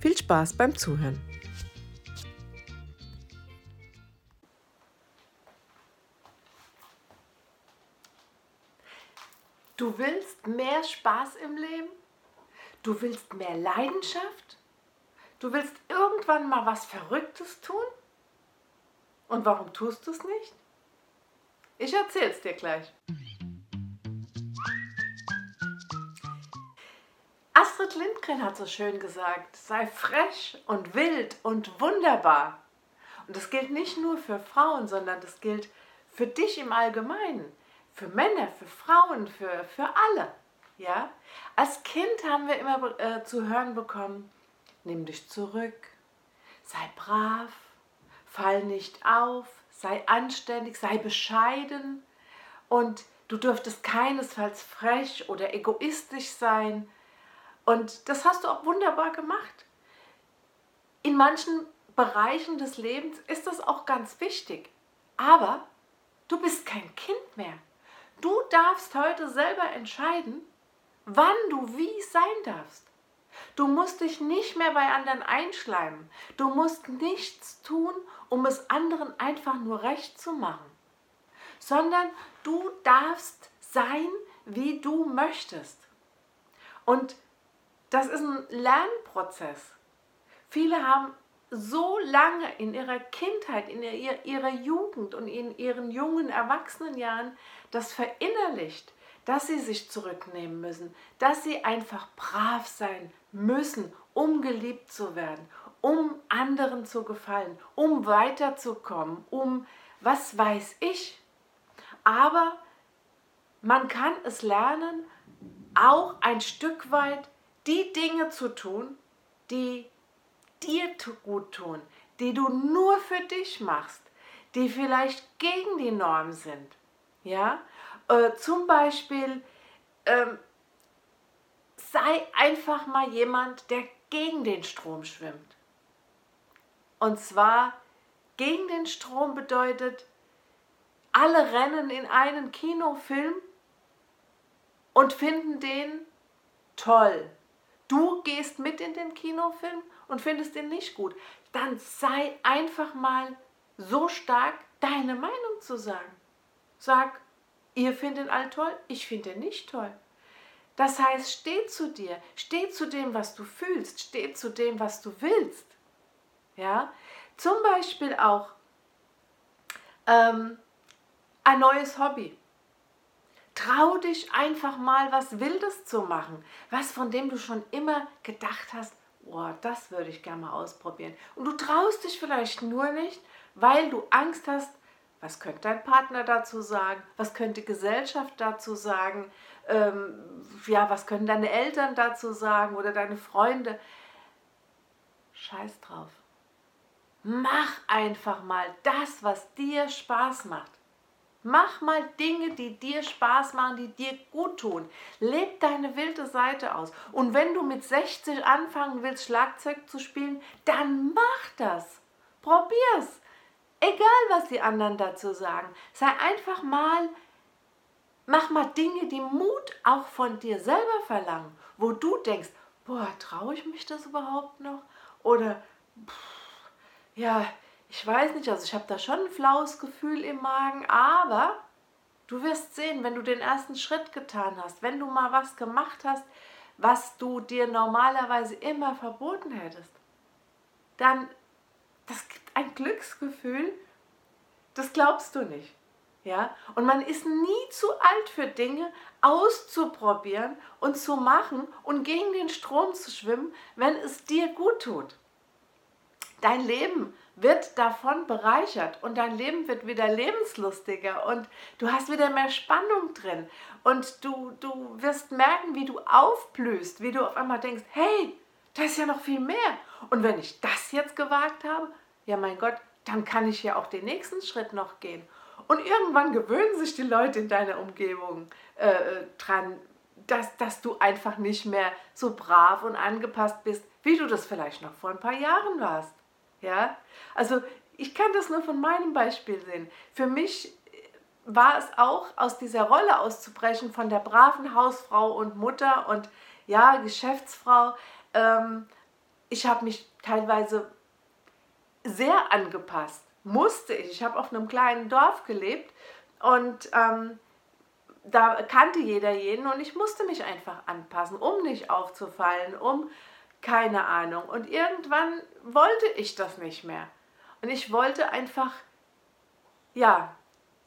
Viel Spaß beim Zuhören. Du willst mehr Spaß im Leben? Du willst mehr Leidenschaft? Du willst irgendwann mal was Verrücktes tun? Und warum tust du es nicht? Ich erzähl's dir gleich. Astrid Lindgren hat so schön gesagt, sei frech und wild und wunderbar. Und das gilt nicht nur für Frauen, sondern das gilt für dich im Allgemeinen, für Männer, für Frauen, für, für alle. Ja? Als Kind haben wir immer äh, zu hören bekommen, nimm dich zurück, sei brav, fall nicht auf, sei anständig, sei bescheiden und du dürftest keinesfalls frech oder egoistisch sein und das hast du auch wunderbar gemacht. In manchen Bereichen des Lebens ist das auch ganz wichtig. Aber du bist kein Kind mehr. Du darfst heute selber entscheiden, wann du wie sein darfst. Du musst dich nicht mehr bei anderen einschleimen. Du musst nichts tun, um es anderen einfach nur recht zu machen, sondern du darfst sein, wie du möchtest. Und das ist ein Lernprozess. Viele haben so lange in ihrer Kindheit, in ihrer Jugend und in ihren jungen Erwachsenenjahren das verinnerlicht, dass sie sich zurücknehmen müssen, dass sie einfach brav sein müssen, um geliebt zu werden, um anderen zu gefallen, um weiterzukommen, um was weiß ich. Aber man kann es lernen, auch ein Stück weit die Dinge zu tun, die dir gut tun, die du nur für dich machst, die vielleicht gegen die Norm sind. Ja, äh, zum Beispiel ähm, sei einfach mal jemand, der gegen den Strom schwimmt. Und zwar gegen den Strom bedeutet, alle rennen in einen Kinofilm und finden den toll du gehst mit in den Kinofilm und findest den nicht gut, dann sei einfach mal so stark, deine Meinung zu sagen. Sag, ihr findet ihn all toll, ich finde ihn nicht toll. Das heißt, steh zu dir, steh zu dem, was du fühlst, steh zu dem, was du willst. Ja, zum Beispiel auch ähm, ein neues Hobby. Trau dich einfach mal was Wildes zu machen, was von dem du schon immer gedacht hast, oh, das würde ich gerne mal ausprobieren. Und du traust dich vielleicht nur nicht, weil du Angst hast, was könnte dein Partner dazu sagen, was könnte Gesellschaft dazu sagen, ähm, ja, was können deine Eltern dazu sagen oder deine Freunde. Scheiß drauf. Mach einfach mal das, was dir Spaß macht. Mach mal Dinge, die dir Spaß machen, die dir gut tun. Leb deine wilde Seite aus. Und wenn du mit 60 anfangen willst, Schlagzeug zu spielen, dann mach das. Probier's. Egal, was die anderen dazu sagen. Sei einfach mal, mach mal Dinge, die Mut auch von dir selber verlangen, wo du denkst, boah, traue ich mich das überhaupt noch? Oder, pff, ja, ich weiß nicht, also ich habe da schon ein flaues Gefühl im Magen, aber du wirst sehen, wenn du den ersten Schritt getan hast, wenn du mal was gemacht hast, was du dir normalerweise immer verboten hättest, dann das gibt ein Glücksgefühl, das glaubst du nicht. Ja? Und man ist nie zu alt für Dinge auszuprobieren und zu machen und gegen den Strom zu schwimmen, wenn es dir gut tut. Dein Leben wird davon bereichert und dein Leben wird wieder lebenslustiger und du hast wieder mehr Spannung drin und du, du wirst merken, wie du aufblühst, wie du auf einmal denkst, hey, da ist ja noch viel mehr. Und wenn ich das jetzt gewagt habe, ja mein Gott, dann kann ich ja auch den nächsten Schritt noch gehen. Und irgendwann gewöhnen sich die Leute in deiner Umgebung äh, äh, dran, dass, dass du einfach nicht mehr so brav und angepasst bist, wie du das vielleicht noch vor ein paar Jahren warst. Ja? Also ich kann das nur von meinem Beispiel sehen. Für mich war es auch, aus dieser Rolle auszubrechen von der braven Hausfrau und Mutter und ja, Geschäftsfrau. Ähm, ich habe mich teilweise sehr angepasst. Musste ich. Ich habe auf einem kleinen Dorf gelebt und ähm, da kannte jeder jeden und ich musste mich einfach anpassen, um nicht aufzufallen, um keine Ahnung. Und irgendwann wollte ich das nicht mehr. Und ich wollte einfach, ja,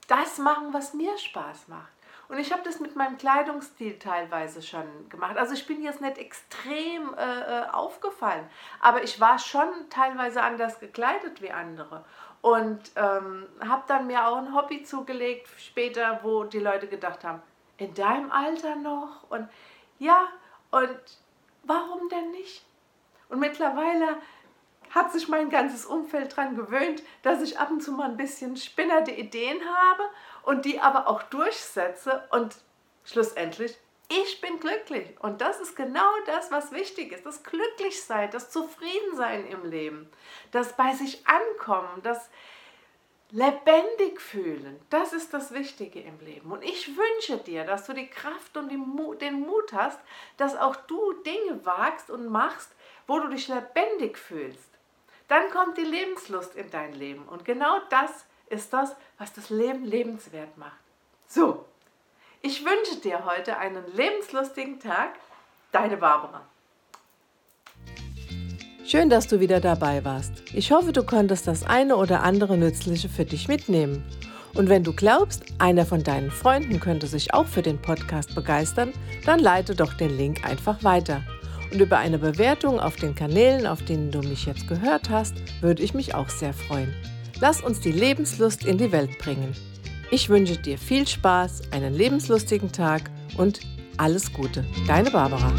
das machen, was mir Spaß macht. Und ich habe das mit meinem Kleidungsstil teilweise schon gemacht. Also ich bin jetzt nicht extrem äh, äh, aufgefallen, aber ich war schon teilweise anders gekleidet wie andere. Und ähm, habe dann mir auch ein Hobby zugelegt später, wo die Leute gedacht haben, in deinem Alter noch? Und ja, und warum denn nicht? Und mittlerweile hat sich mein ganzes Umfeld daran gewöhnt, dass ich ab und zu mal ein bisschen spinnerte Ideen habe und die aber auch durchsetze und schlussendlich, ich bin glücklich. Und das ist genau das, was wichtig ist. Das Glücklichsein, das Zufriedensein im Leben, das bei sich ankommen, das lebendig fühlen, das ist das Wichtige im Leben. Und ich wünsche dir, dass du die Kraft und den Mut hast, dass auch du Dinge wagst und machst, wo du dich lebendig fühlst. Dann kommt die Lebenslust in dein Leben. Und genau das ist das, was das Leben lebenswert macht. So, ich wünsche dir heute einen lebenslustigen Tag. Deine Barbara. Schön, dass du wieder dabei warst. Ich hoffe, du konntest das eine oder andere Nützliche für dich mitnehmen. Und wenn du glaubst, einer von deinen Freunden könnte sich auch für den Podcast begeistern, dann leite doch den Link einfach weiter. Und über eine Bewertung auf den Kanälen, auf denen du mich jetzt gehört hast, würde ich mich auch sehr freuen. Lass uns die Lebenslust in die Welt bringen. Ich wünsche dir viel Spaß, einen lebenslustigen Tag und alles Gute. Deine Barbara.